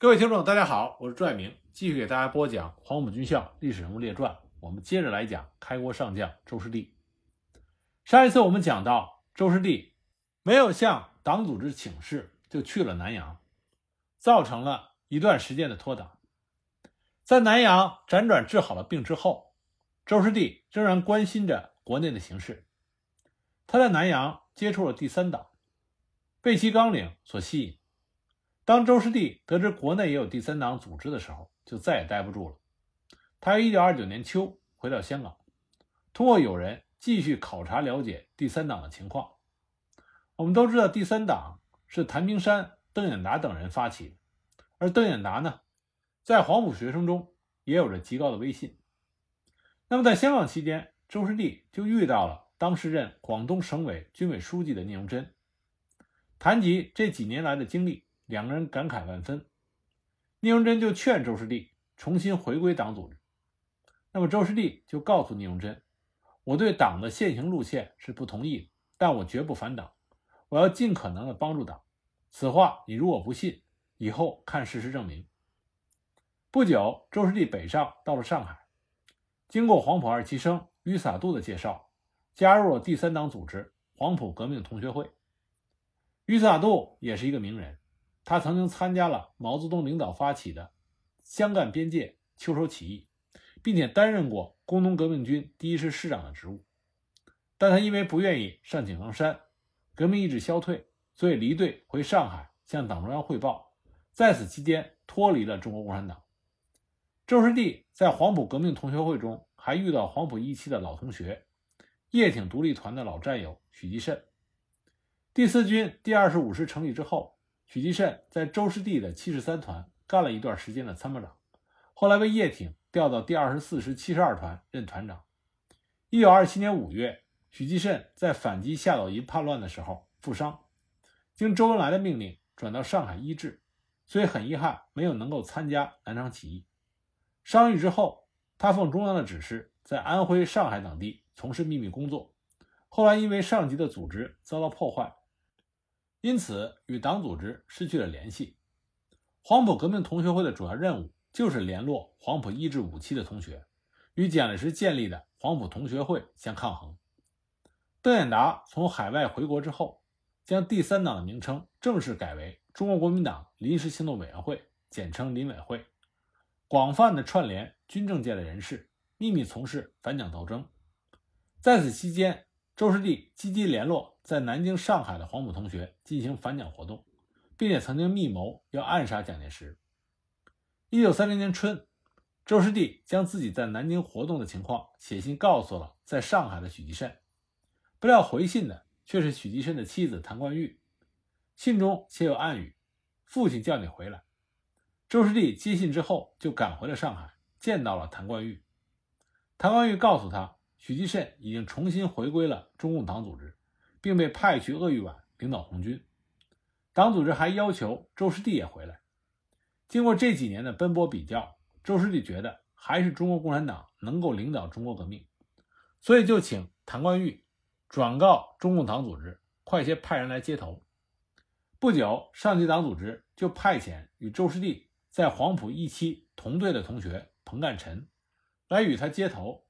各位听众，大家好，我是朱爱明，继续给大家播讲《黄埔军校历史人物列传》。我们接着来讲开国上将周师弟。上一次我们讲到，周师弟没有向党组织请示，就去了南阳，造成了一段时间的脱党。在南阳辗转治好了病之后，周师弟仍然关心着国内的形势。他在南阳接触了第三党，被其纲领所吸引。当周师弟得知国内也有第三党组织的时候，就再也待不住了。他于1929年秋回到香港，通过友人继续考察了解第三党的情况。我们都知道，第三党是谭平山、邓演达等人发起的，而邓演达呢，在黄埔学生中也有着极高的威信。那么，在香港期间，周师弟就遇到了。当时任广东省委军委书记的聂荣臻，谈及这几年来的经历，两个人感慨万分。聂荣臻就劝周师弟重新回归党组织。那么周师弟就告诉聂荣臻：“我对党的现行路线是不同意，但我绝不反党，我要尽可能的帮助党。此话你如果不信，以后看事实证明。”不久，周师弟北上到了上海，经过黄埔二期生于洒度的介绍。加入了第三党组织黄埔革命同学会。于洒度也是一个名人，他曾经参加了毛泽东领导发起的湘赣边界秋收起义，并且担任过工农革命军第一师师长的职务。但他因为不愿意上井冈山，革命意志消退，所以离队回上海向党中央汇报。在此期间，脱离了中国共产党。周师弟在黄埔革命同学会中还遇到黄埔一期的老同学。叶挺独立团的老战友许继慎，第四军第二十五师成立之后，许继慎在周师弟的七十三团干了一段时间的参谋长，后来被叶挺调到第二十四师七十二团任团长。一九二七年五月，许继慎在反击夏岛营叛乱的时候负伤，经周恩来的命令转到上海医治，所以很遗憾没有能够参加南昌起义。伤愈之后，他奉中央的指示，在安徽、上海等地。从事秘密工作，后来因为上级的组织遭到破坏，因此与党组织失去了联系。黄埔革命同学会的主要任务就是联络黄埔一至五期的同学，与蒋介石建立的黄埔同学会相抗衡。邓演达从海外回国之后，将第三党的名称正式改为中国国民党临时行动委员会，简称临委会，广泛的串联军政界的人士，秘密从事反蒋斗争。在此期间，周师弟积极联络在南京、上海的黄埔同学进行反蒋活动，并且曾经密谋要暗杀蒋介石。一九三零年春，周师弟将自己在南京活动的情况写信告诉了在上海的许继慎，不料回信的却是许继慎的妻子谭冠玉，信中写有暗语：“父亲叫你回来。”周师弟接信之后就赶回了上海，见到了谭冠玉。谭冠玉告诉他。许继慎已经重新回归了中共党组织，并被派去鄂豫皖领导红军。党组织还要求周师弟也回来。经过这几年的奔波比较，周师弟觉得还是中国共产党能够领导中国革命，所以就请谭冠玉转告中共党组织，快些派人来接头。不久，上级党组织就派遣与周师弟在黄埔一期同队的同学彭干臣来与他接头。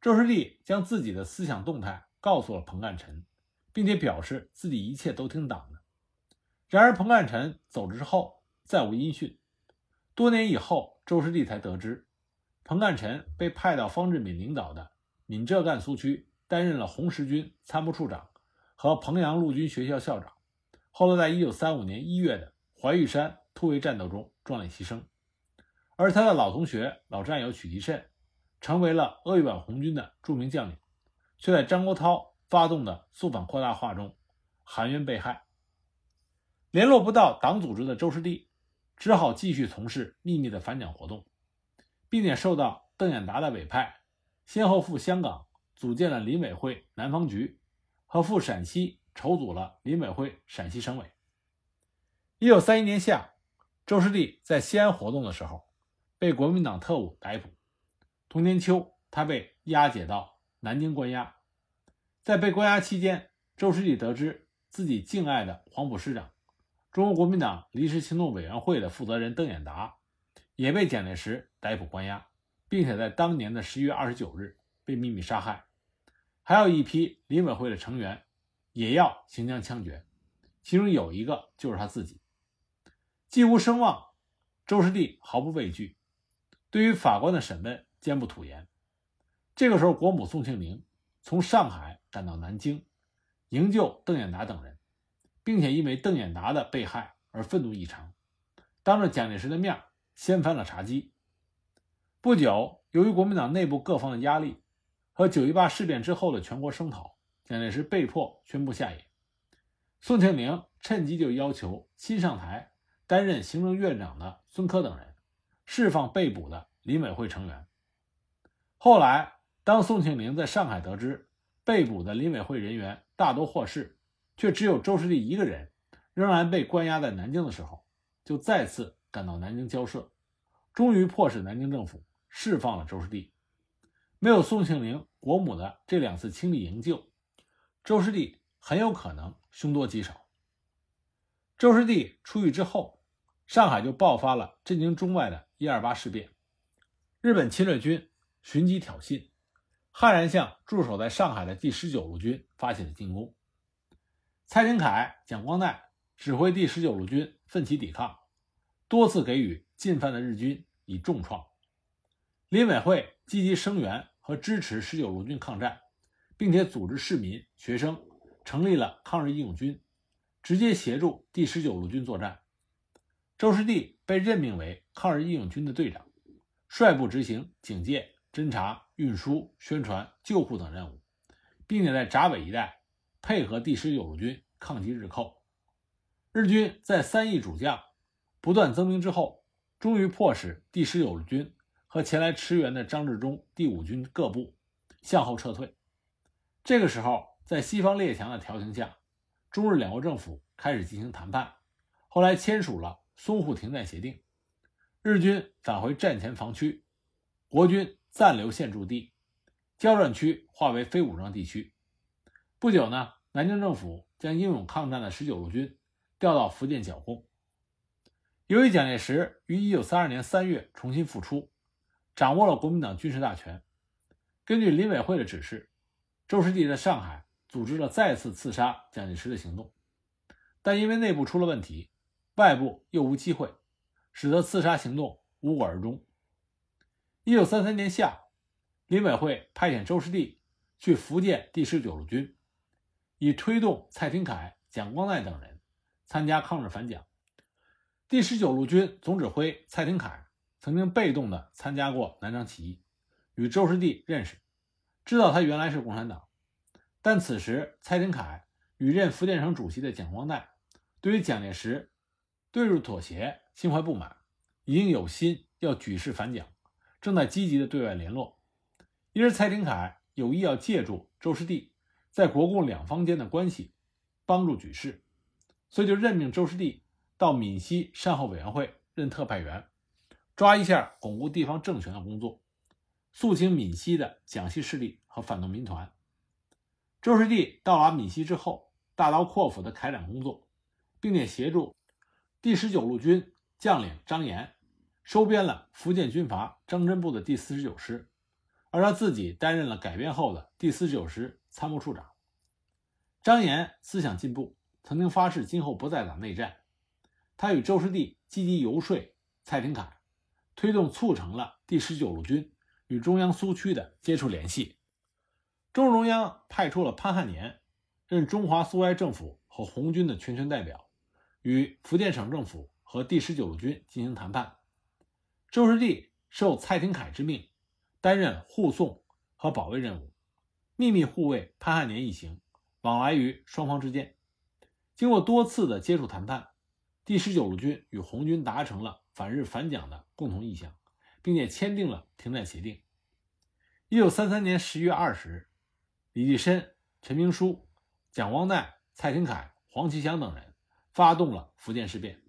周师弟将自己的思想动态告诉了彭干臣，并且表示自己一切都听党的。然而，彭干臣走之后再无音讯。多年以后，周师弟才得知，彭干臣被派到方志敏领导的闽浙赣苏区担任了红十军参谋处长和彭阳陆军学校校长。后来，在1935年1月的怀玉山突围战斗中壮烈牺牲。而他的老同学、老战友许继慎。成为了鄂豫皖红军的著名将领，却在张国焘发动的肃反扩大化中含冤被害。联络不到党组织的周师弟，只好继续从事秘密的反蒋活动，并且受到邓演达的委派，先后赴香港组建了林委会南方局，和赴陕西筹组了林委会陕西省委。一九三一年夏，周师弟在西安活动的时候，被国民党特务逮捕。同年秋，他被押解到南京关押。在被关押期间，周师弟得知自己敬爱的黄埔师长中国国民党临时行动委员会的负责人邓演达，也被蒋介石逮捕关押，并且在当年的十一月二十九日被秘密杀害。还有一批林委会的成员也要行将枪决，其中有一个就是他自己。既无声望，周师弟毫不畏惧，对于法官的审问坚不吐言。这个时候，国母宋庆龄从上海赶到南京，营救邓演达等人，并且因为邓演达的被害而愤怒异常，当着蒋介石的面掀翻了茶几。不久，由于国民党内部各方的压力。和九一八事变之后的全国声讨，蒋介石被迫宣布下野。宋庆龄趁机就要求新上台担任行政院长的孙科等人释放被捕的林委会成员。后来，当宋庆龄在上海得知被捕的林委会人员大多获释，却只有周士第一个人仍然被关押在南京的时候，就再次赶到南京交涉，终于迫使南京政府释放了周士第。没有宋庆龄国母的这两次亲力营救，周师弟很有可能凶多吉少。周师弟出狱之后，上海就爆发了震惊中外的一二八事变。日本侵略军寻机挑衅，悍然向驻守在上海的第十九路军发起了进攻。蔡廷锴、蒋光鼐指挥第十九路军奋起抵抗，多次给予进犯的日军以重创。林委会。积极声援和支持十九路军抗战，并且组织市民、学生成立了抗日义勇军，直接协助第十九路军作战。周士第被任命为抗日义勇军的队长，率部执行警戒、侦察、运输、宣传、救护等任务，并且在闸北一带配合第十九路军抗击日寇。日军在三亿主将不断增兵之后，终于迫使第十九路军。和前来驰援的张治中第五军各部向后撤退。这个时候，在西方列强的调停下，中日两国政府开始进行谈判，后来签署了淞沪停战协定。日军返回战前防区，国军暂留现驻地，交战区划为非武装地区。不久呢，南京政府将英勇抗战的十九路军调到福建剿共。由于蒋介石于一九三二年三月重新复出。掌握了国民党军事大权。根据林委会的指示，周士第在上海组织了再次刺杀蒋介石的行动，但因为内部出了问题，外部又无机会，使得刺杀行动无果而终。一九三三年夏，林委会派遣周士第去福建第十九路军，以推动蔡廷锴、蒋光鼐等人参加抗日反蒋。第十九路军总指挥蔡廷锴。曾经被动的参加过南昌起义，与周士第认识，知道他原来是共产党。但此时蔡廷锴与任福建省主席的蒋光鼐，对于蒋介石对日妥协心怀不满，已经有心要举事反蒋，正在积极的对外联络。因而蔡廷锴有意要借助周士第在国共两方间的关系，帮助举事，所以就任命周士第到闽西善后委员会任特派员。抓一下巩固地方政权的工作，肃清闽西的蒋系势力和反动民团。周士第到达闽西之后，大刀阔斧的开展工作，并且协助第十九路军将领张炎收编了福建军阀张真部的第四十九师，而他自己担任了改编后的第四十九师参谋处长。张炎思想进步，曾经发誓今后不再打内战。他与周师弟积极游说蔡廷锴。推动促成了第十九路军与中央苏区的接触联系。中共中央派出了潘汉年任中华苏维埃政府和红军的全权代表，与福建省政府和第十九路军进行谈判。周士第受蔡廷锴之命，担任护送和保卫任务，秘密护卫潘汉年一行，往来于双方之间。经过多次的接触谈判，第十九路军与红军达成了。反日反蒋的共同意向，并且签订了停战协定。一九三三年十一月二十日，李济深、陈明书、蒋光鼐、蔡廷锴、黄其祥等人发动了福建事变，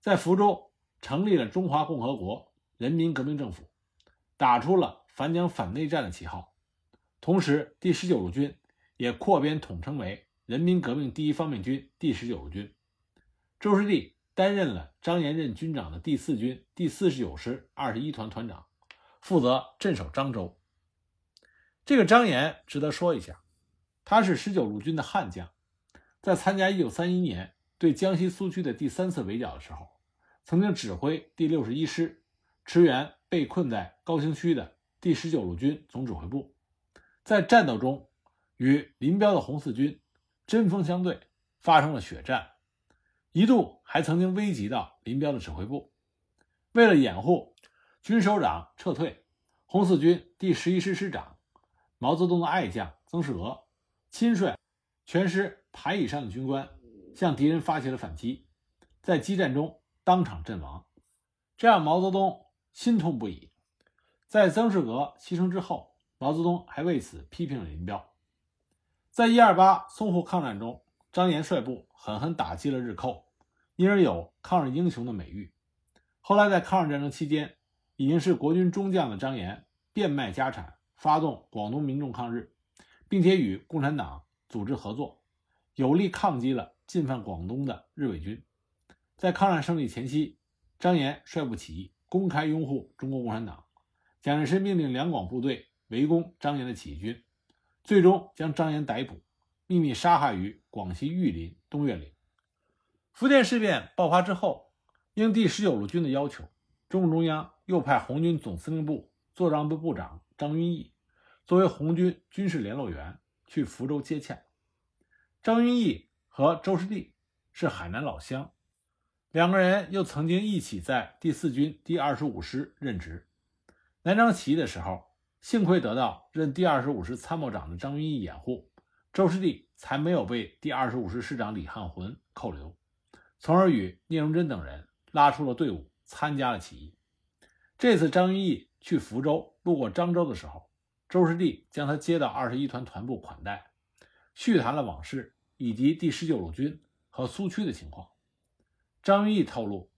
在福州成立了中华共和国人民革命政府，打出了反蒋反内战的旗号。同时，第十九路军也扩编统称为人民革命第一方面军第十九路军。周师弟担任了张延任军长的第四军第四十九师二十一团团长，负责镇守漳州。这个张延值得说一下，他是十九路军的悍将，在参加一九三一年对江西苏区的第三次围剿的时候，曾经指挥第六十一师驰援被困在高新区的第十九路军总指挥部，在战斗中与林彪的红四军针锋相对，发生了血战，一度还曾经危及到林彪的指挥部。为了掩护军首长撤退，红四军第十一师师长毛泽东的爱将曾仕娥亲率全师排以上的军官向敌人发起了反击，在激战中当场阵亡，这让毛泽东心痛不已。在曾仕娥牺牲之后，毛泽东还为此批评了林彪。在一二八淞沪抗战中，张炎率部狠狠打击了日寇，因而有抗日英雄的美誉。后来在抗日战争期间，已经是国军中将的张炎变卖家产，发动广东民众抗日，并且与共产党组织合作，有力抗击了进犯广东的日伪军。在抗战胜利前夕，张延率部起义，公开拥护中国共产党。蒋介石命令两广部队围攻张延的起义军，最终将张延逮捕，秘密杀害于广西玉林东岳岭。福建事变爆发之后，应第十九路军的要求，中共中央又派红军总司令部作战部部长张云逸作为红军军事联络员去福州接洽。张云逸和周士第是海南老乡，两个人又曾经一起在第四军第二十五师任职。南昌起义的时候，幸亏得到任第二十五师参谋长的张云逸掩护，周师弟才没有被第二十五师师长李汉魂扣留，从而与聂荣臻等人拉出了队伍，参加了起义。这次张云逸去福州路过漳州的时候，周师弟将他接到二十一团团部款待，叙谈了往事以及第十九路军和苏区的情况。张云逸透露，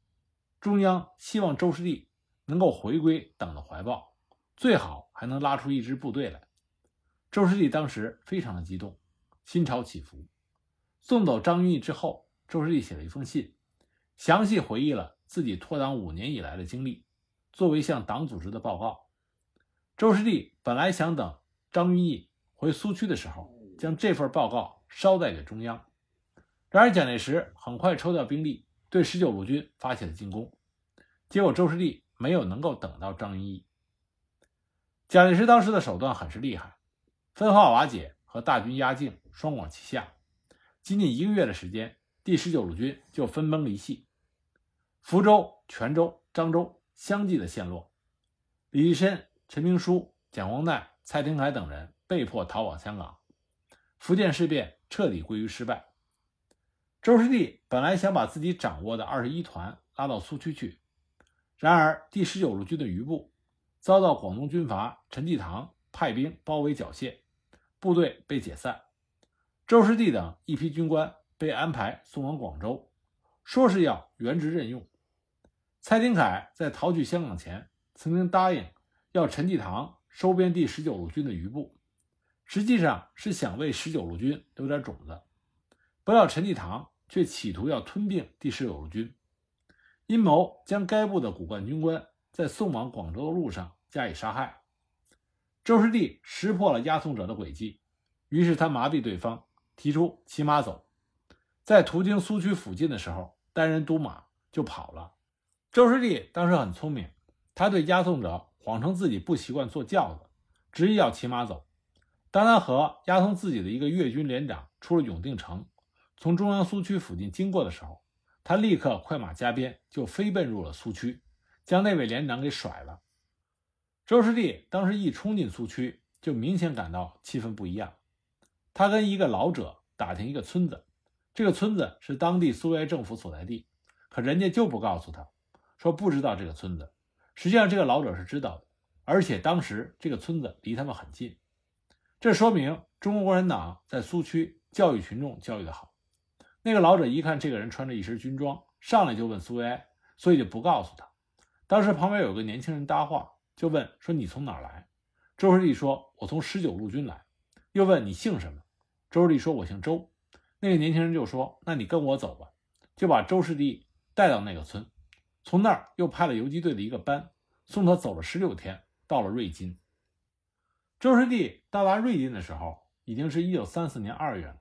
中央希望周师弟。能够回归党的怀抱，最好还能拉出一支部队来。周师弟当时非常的激动，心潮起伏。送走张云逸之后，周师弟写了一封信，详细回忆了自己脱党五年以来的经历，作为向党组织的报告。周师弟本来想等张云逸回苏区的时候，将这份报告捎带给中央。然而蒋介石很快抽调兵力，对十九路军发起了进攻，结果周师弟。没有能够等到张云逸。蒋介石当时的手段很是厉害，分化瓦解和大军压境双管齐下，仅仅一个月的时间，第十九路军就分崩离析，福州、泉州、漳州相继的陷落，李立深、陈明书、蒋光鼐、蔡廷锴等人被迫逃往香港，福建事变彻底归于失败。周师弟本来想把自己掌握的二十一团拉到苏区去。然而，第十九路军的余部遭到广东军阀陈济棠派兵包围缴械，部队被解散。周师弟等一批军官被安排送往广州，说是要原职任用。蔡廷锴在逃去香港前，曾经答应要陈济棠收编第十九路军的余部，实际上是想为十九路军留点种子。不料陈济棠却企图要吞并第十九路军。阴谋将该部的骨干军官在送往广州的路上加以杀害。周师弟识破了押送者的诡计，于是他麻痹对方，提出骑马走。在途经苏区附近的时候，单人独马就跑了。周师弟当时很聪明，他对押送者谎称自己不习惯坐轿子，执意要骑马走。当他和押送自己的一个粤军连长出了永定城，从中央苏区附近经过的时候。他立刻快马加鞭，就飞奔入了苏区，将那位连长给甩了。周师弟当时一冲进苏区，就明显感到气氛不一样。他跟一个老者打听一个村子，这个村子是当地苏维埃政府所在地，可人家就不告诉他，说不知道这个村子。实际上，这个老者是知道的，而且当时这个村子离他们很近，这说明中国共产党在苏区教育群众教育的好。那个老者一看这个人穿着一身军装，上来就问苏维埃，所以就不告诉他。当时旁边有个年轻人搭话，就问说：“你从哪儿来？”周师弟说：“我从十九路军来。”又问：“你姓什么？”周师弟说：“我姓周。”那个年轻人就说：“那你跟我走吧。”就把周师弟带到那个村，从那儿又派了游击队的一个班送他走了十六天，到了瑞金。周师弟到达瑞金的时候，已经是一九三四年二月了。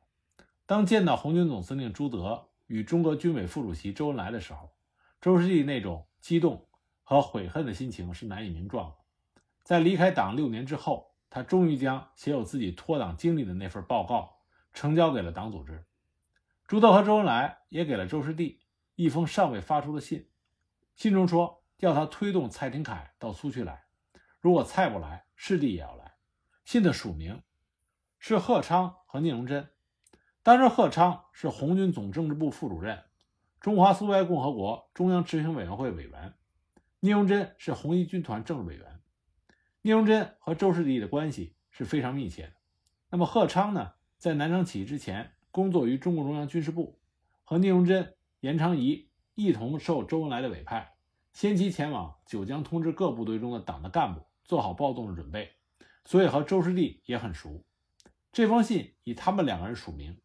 当见到红军总司令朱德与中国军委副主席周恩来的时候，周世弟那种激动和悔恨的心情是难以名状的。在离开党六年之后，他终于将写有自己脱党经历的那份报告呈交给了党组织。朱德和周恩来也给了周师弟一封尚未发出的信，信中说要他推动蔡廷锴到苏区来，如果蔡不来，师弟也要来。信的署名是贺昌和聂荣臻。当时贺昌是红军总政治部副主任、中华苏维埃共和国中央执行委员会委员，聂荣臻是红一军团政治委员。聂荣臻和周师弟的关系是非常密切的。那么贺昌呢，在南昌起义之前工作于中共中央军事部，和聂荣臻、严昌仪一同受周恩来的委派，先期前往九江通知各部队中的党的干部做好暴动的准备，所以和周师弟也很熟。这封信以他们两个人署名，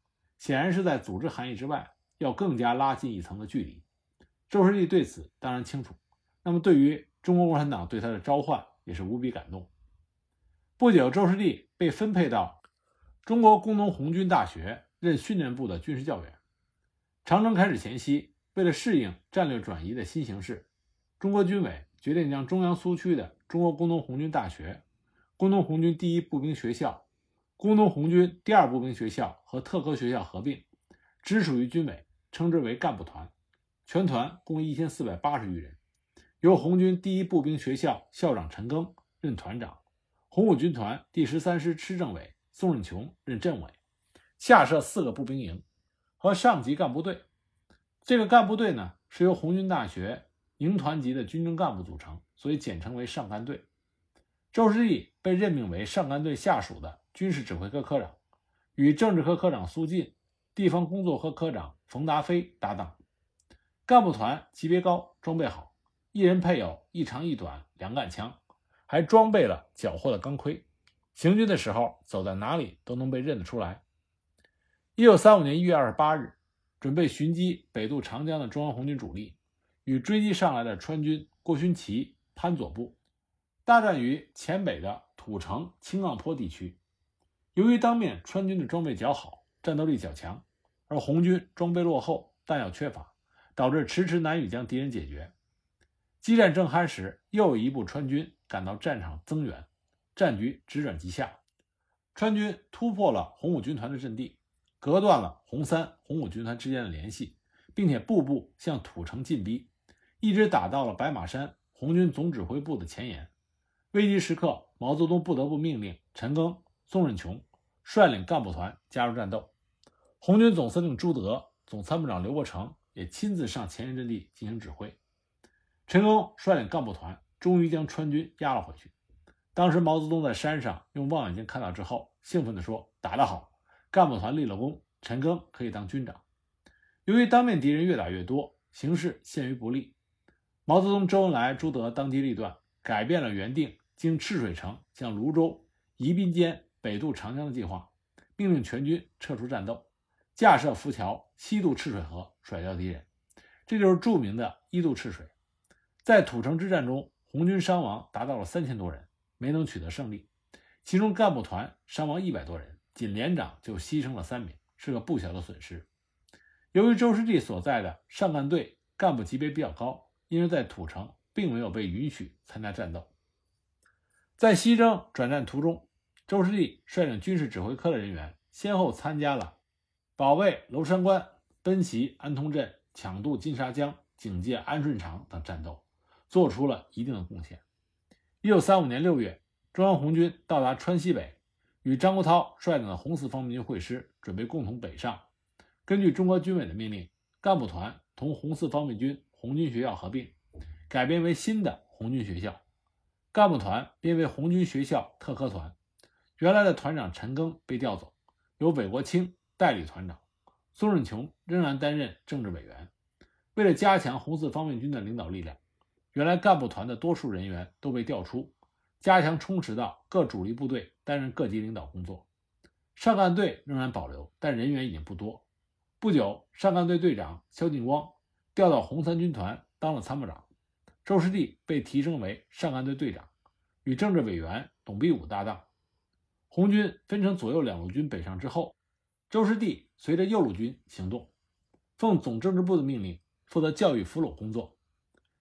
显然是在组织含义之外要更加拉近一层的距离。周师弟对此当然清楚。那么对于中国共产党对他的召唤，也是无比感动。不久，周师弟被分配到中国工农红军大学任训练部的军事教员。长征开始前夕，为了适应战略转移的新形势，中国军委决定将中央苏区的中国工农红军大学、工农红军第一步兵学校、工农红军第二步兵学校和特科学校合并，直属于军委，称之为干部团。全团共一千四百八十余人。由红军第一步兵学校校长陈赓任团长，红五军团第十三师师政委宋任穷任政委，下设四个步兵营和上级干部队。这个干部队呢是由红军大学营团级的军政干部组成，所以简称为上干队。周师弟被任命为上干队下属的军事指挥科科长，与政治科科长苏进、地方工作科科长冯达飞搭档。干部团级别高，装备好。一人配有一长一短两杆枪，还装备了缴获的钢盔，行军的时候走在哪里都能被认得出来。一九三五年一月二十八日，准备寻机北渡长江的中央红军主力，与追击上来的川军郭勋祺、潘左部大战于黔北的土城青杠坡地区。由于当面川军的装备较好，战斗力较强，而红军装备落后，弹药缺乏，导致迟迟难以将敌人解决。激战正酣时，又有一部川军赶到战场增援，战局直转急下。川军突破了红五军团的阵地，隔断了红三、红五军团之间的联系，并且步步向土城进逼，一直打到了白马山红军总指挥部的前沿。危急时刻，毛泽东不得不命令陈赓、宋任穷率领干部团加入战斗。红军总司令朱德、总参谋长刘伯承也亲自上前沿阵地进行指挥。陈赓率领干部团，终于将川军压了回去。当时毛泽东在山上用望远镜看到之后，兴奋地说：“打得好，干部团立了功，陈赓可以当军长。”由于当面敌人越打越多，形势陷于不利，毛泽东、周恩来、朱德当机立断，改变了原定经赤水城向泸州、宜宾间北渡长江的计划，命令全军撤出战斗，架设浮桥西渡赤水河，甩掉敌人。这就是著名的一渡赤水。在土城之战中，红军伤亡达到了三千多人，没能取得胜利。其中干部团伤亡一百多人，仅连长就牺牲了三名，是个不小的损失。由于周师弟所在的上干队干部级别比较高，因而在土城并没有被允许参加战斗。在西征转战途中，周师弟率领军事指挥科的人员，先后参加了保卫娄山关、奔袭安通镇、抢渡金沙江、警戒安顺场等战斗。做出了一定的贡献。一九三五年六月，中央红军到达川西北，与张国焘率领的红四方面军会师，准备共同北上。根据中国军委的命令，干部团同红四方面军红军学校合并，改编为新的红军学校。干部团编为红军学校特科团，原来的团长陈赓被调走，由韦国清代理团长，宋任穷仍然担任政治委员。为了加强红四方面军的领导力量。原来干部团的多数人员都被调出，加强充实到各主力部队担任各级领导工作。上干队仍然保留，但人员已经不多。不久，上干队队长肖劲光调到红三军团当了参谋长，周师弟被提升为上干队队长，与政治委员董必武搭档。红军分成左右两路军北上之后，周师弟随着右路军行动，奉总政治部的命令，负责教育俘虏工作，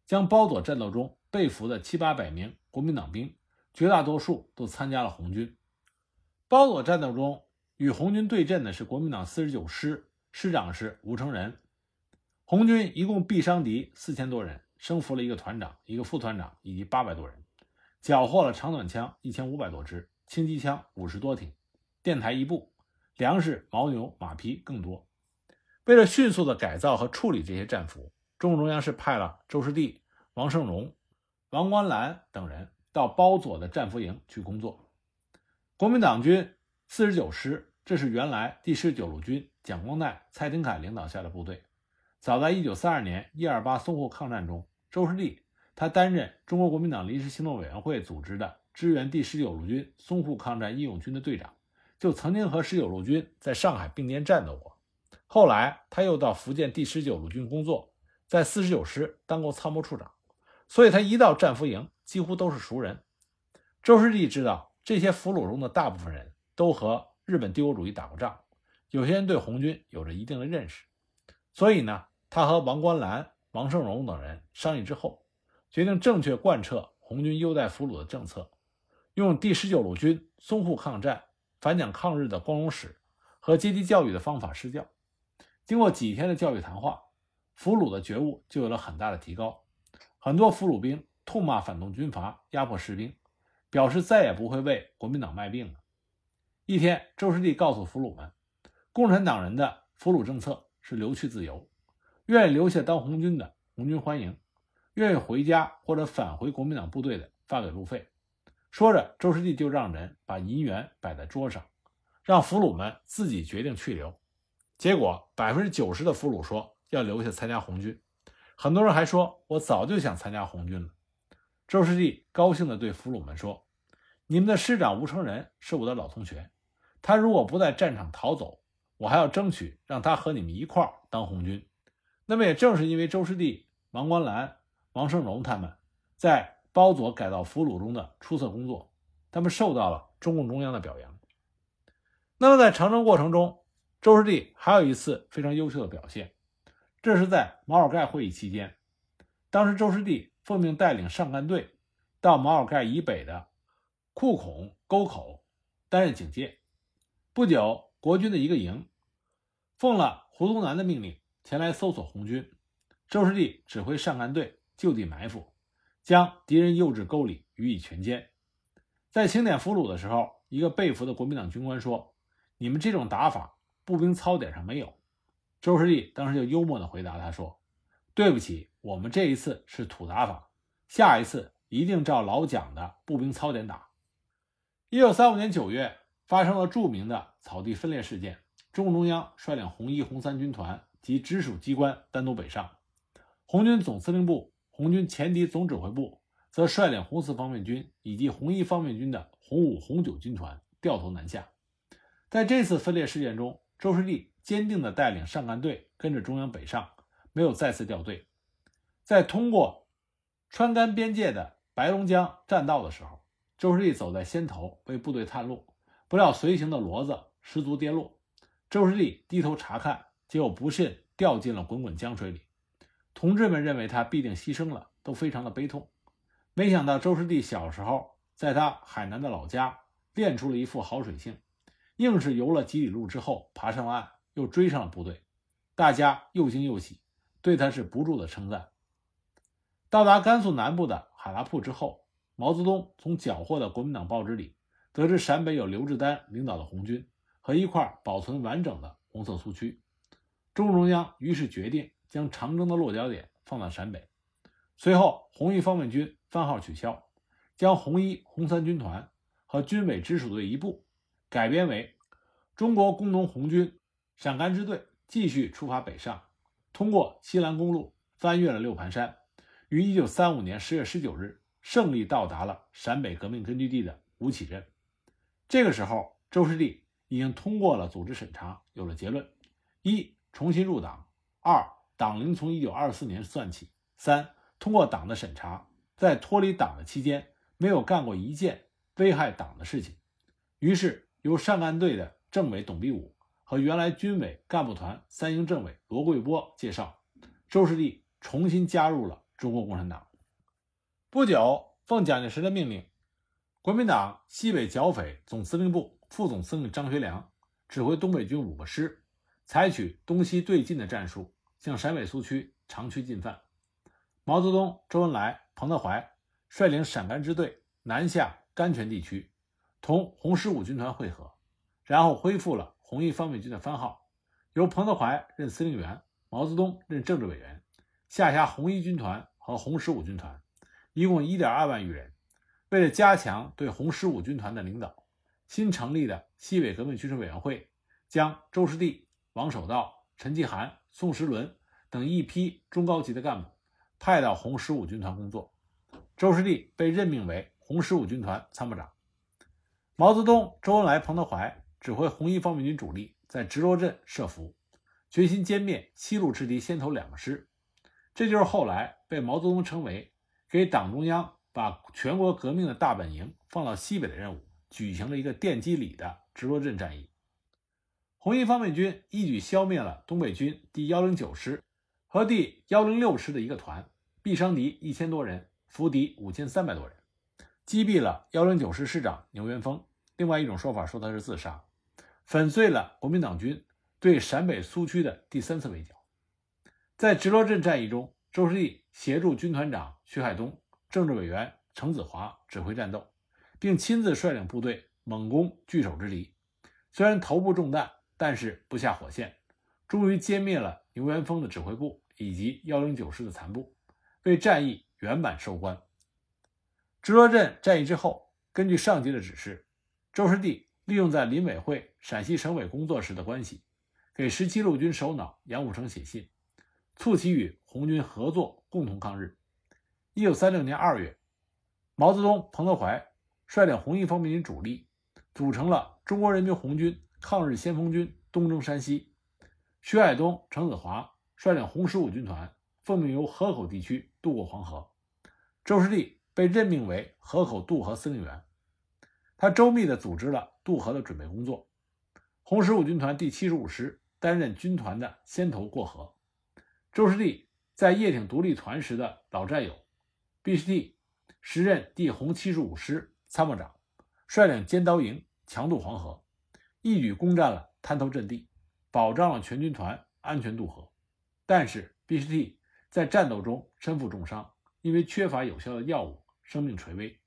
将包左战斗中被俘的七八百名国民党兵，绝大多数都参加了红军。包左战斗中与红军对阵的是国民党四十九师。师长是吴成仁，红军一共毙伤敌四千多人，生俘了一个团长、一个副团长以及八百多人，缴获了长短枪一千五百多支，轻机枪五十多挺，电台一部，粮食、牦牛、马匹更多。为了迅速的改造和处理这些战俘，中共中央是派了周士第、王胜荣、王冠兰等人到包左的战俘营去工作。国民党军四十九师。这是原来第十九路军蒋光鼐、蔡廷锴领导下的部队。早在1932年一二八淞沪抗战中，周士第他担任中国国民党临时行动委员会组织的支援第十九路军淞沪抗战义勇军的队长，就曾经和十九路军在上海并肩战斗过。后来他又到福建第十九路军工作，在四十九师当过参谋处长，所以他一到战俘营几乎都是熟人。周士第知道这些俘虏中的大部分人都和。日本帝国主义打过仗，有些人对红军有着一定的认识，所以呢，他和王冠兰、王胜荣等人商议之后，决定正确贯彻红军优待俘虏的政策，用第十九路军淞沪抗战、反蒋抗日的光荣史和阶级教育的方法施教。经过几天的教育谈话，俘虏的觉悟就有了很大的提高。很多俘虏兵痛骂反动军阀压迫士兵，表示再也不会为国民党卖命了。一天，周士第告诉俘虏们，共产党人的俘虏政策是留去自由，愿意留下当红军的，红军欢迎；愿意回家或者返回国民党部队的，发给路费。说着，周士第就让人把银元摆在桌上，让俘虏们自己决定去留。结果，百分之九十的俘虏说要留下参加红军，很多人还说我早就想参加红军了。周士第高兴地对俘虏们说：“你们的师长吴成仁是我的老同学。”他如果不在战场逃走，我还要争取让他和你们一块儿当红军。那么也正是因为周师弟、王冠兰、王胜荣他们在包佐改造俘虏中的出色工作，他们受到了中共中央的表扬。那么在长征过程中，周师弟还有一次非常优秀的表现，这是在毛尔盖会议期间。当时周师弟奉命带领上甘队到毛尔盖以北的库孔沟口担任警戒。不久，国军的一个营奉了胡宗南的命令前来搜索红军。周士第指挥上甘队就地埋伏，将敌人诱至沟里予以全歼。在清点俘虏的时候，一个被俘的国民党军官说：“你们这种打法，步兵操点上没有。”周士第当时就幽默地回答他说：“对不起，我们这一次是土打法，下一次一定照老蒋的步兵操点打。”一九三五年九月。发生了著名的草地分裂事件，中共中央率领红一、红三军团及直属机关单独北上，红军总司令部、红军前敌总指挥部则率领红四方面军以及红一方面军的红五、红九军团掉头南下。在这次分裂事件中，周士第坚定地带领上甘队跟着中央北上，没有再次掉队。在通过川甘边界的白龙江栈道的时候，周士第走在先头为部队探路。不料随行的骡子失足跌落，周士第低头查看，结果不慎掉进了滚滚江水里。同志们认为他必定牺牲了，都非常的悲痛。没想到周师弟小时候在他海南的老家练出了一副好水性，硬是游了几里路之后爬上了岸，又追上了部队。大家又惊又喜，对他是不住的称赞。到达甘肃南部的哈拉铺之后，毛泽东从缴获的国民党报纸里。得知陕北有刘志丹领导的红军和一块保存完整的红色苏区，中共中央于是决定将长征的落脚点放到陕北。随后，红一方面军番号取消，将红一、红三军团和军委直属队一部改编为中国工农红军陕甘支队，继续出发北上，通过西兰公路翻越了六盘山，于1935年10月19日胜利到达了陕北革命根据地的吴起镇。这个时候，周士第已经通过了组织审查，有了结论：一、重新入党；二、党龄从1924年算起；三、通过党的审查，在脱离党的期间没有干过一件危害党的事情。于是由上干队的政委董必武和原来军委干部团三营政委罗贵波介绍，周士第重新加入了中国共产党。不久，奉蒋介石的命令，国民党西北剿匪总司令部副总司令张学良指挥东北军五个师，采取东西对进的战术，向陕北苏区长驱进犯。毛泽东、周恩来、彭德怀率领陕甘支队南下甘泉地区，同红十五军团会合，然后恢复了红一方面军的番号，由彭德怀任司令员，毛泽东任政治委员，下辖红一军团和红十五军团。一共一点二万余人。为了加强对红十五军团的领导，新成立的西北革命军事委员会将周士第、王守道、陈继涵、宋时轮等一批中高级的干部派到红十五军团工作。周士第被任命为红十五军团参谋长。毛泽东、周恩来、彭德怀指挥红一方面军主力在直罗镇设伏，决心歼灭西路之敌先头两个师。这就是后来被毛泽东称为。给党中央把全国革命的大本营放到西北的任务，举行了一个奠基礼的直罗镇战役。红一方面军一举消灭了东北军第幺零九师和第幺零六师的一个团，毙伤敌一千多人，俘敌五千三百多人，击毙了幺零九师师长牛元峰。另外一种说法说他是自杀，粉碎了国民党军对陕北苏区的第三次围剿。在直罗镇战役中。周士第协助军团长徐海东、政治委员程子华指挥战斗，并亲自率领部队猛攻据守之敌。虽然头部中弹，但是不下火线，终于歼灭了牛元峰的指挥部以及幺零九师的残部，为战役圆满收官。直罗镇战役之后，根据上级的指示，周士第利用在林委会陕西省委工作时的关系，给十七路军首脑杨虎城写信。促其与红军合作，共同抗日。一九三六年二月，毛泽东、彭德怀率领红一方面军主力，组成了中国人民红军抗日先锋军，东征山西。徐海东、程子华率领红十五军团，奉命由河口地区渡过黄河。周士第被任命为河口渡河司令员，他周密地组织了渡河的准备工作。红十五军团第七十五师担任军团的先头过河。周士第在叶挺独立团时的老战友毕士第，时任第红七十五师参谋长，率领尖刀营强渡黄河，一举攻占了滩头阵地，保障了全军团安全渡河。但是毕士第在战斗中身负重伤，因为缺乏有效的药物，生命垂危。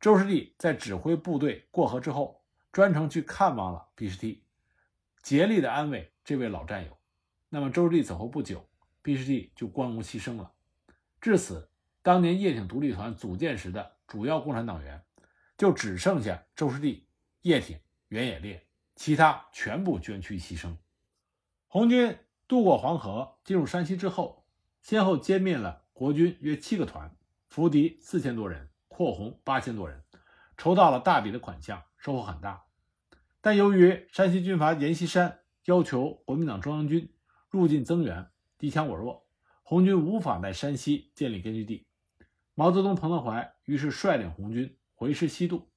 周士第在指挥部队过河之后，专程去看望了毕士第，竭力的安慰这位老战友。那么周士第走后不久。毕士第就光荣牺牲了。至此，当年叶挺独立团组建时的主要共产党员，就只剩下周士第、叶挺、袁野烈，其他全部捐躯牺牲。红军渡过黄河，进入山西之后，先后歼灭了国军约七个团，俘敌四千多人，扩红八千多人，筹到了大笔的款项，收获很大。但由于山西军阀阎锡山要求国民党中央军入境增援，敌强我弱，红军无法在山西建立根据地。毛泽东、彭德怀于是率领红军回师西渡。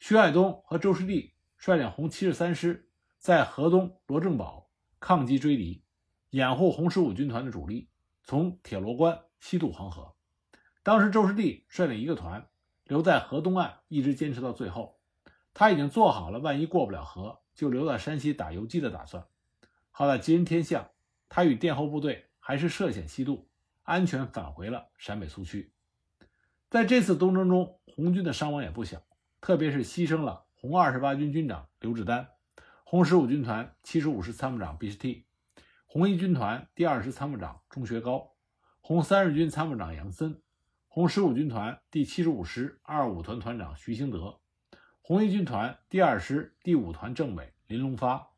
徐海东和周士第率领红七十三师在河东罗正堡抗击追敌，掩护红十五军团的主力从铁罗关西渡黄河。当时，周士第率领一个团留在河东岸，一直坚持到最后。他已经做好了万一过不了河，就留在山西打游击的打算。好在吉人天相。他与殿后部队还是涉险西渡，安全返回了陕北苏区。在这次东征中，红军的伤亡也不小，特别是牺牲了红二十八军军长刘志丹、红十五军团七十五师参谋长毕士第、红一军团第二师参谋长钟学高、红三十军参谋长杨森、红十五军团第七十五师二五团团长徐兴德、红一军团第二师第五团政委林龙发。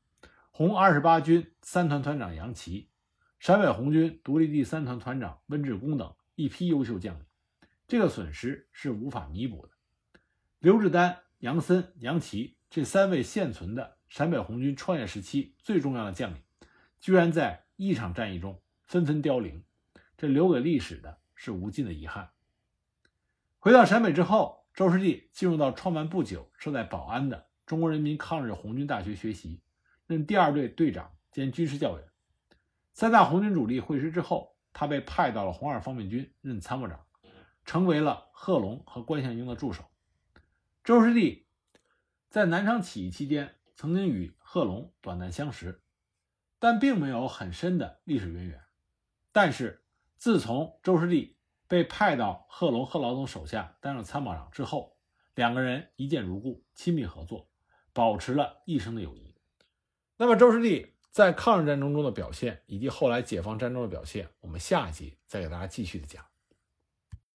红二十八军三团团长杨奇，陕北红军独立第三团团长温志功等一批优秀将领，这个损失是无法弥补的。刘志丹、杨森、杨奇这三位现存的陕北红军创业时期最重要的将领，居然在一场战役中纷纷凋零，这留给历史的是无尽的遗憾。回到陕北之后，周师弟进入到创办不久、设在保安的中国人民抗日红军大学学习，任第二队队长兼军事教员。三大红军主力会师之后，他被派到了红二方面军任参谋长，成为了贺龙和关向英的助手。周师弟在南昌起义期间曾经与贺龙短暂相识，但并没有很深的历史渊源。但是自从周师弟被派到贺龙、贺老总手下担任参谋长之后，两个人一见如故，亲密合作，保持了一生的友谊。那么周师弟在抗日战争中的表现，以及后来解放战争的表现，我们下一集再给大家继续的讲。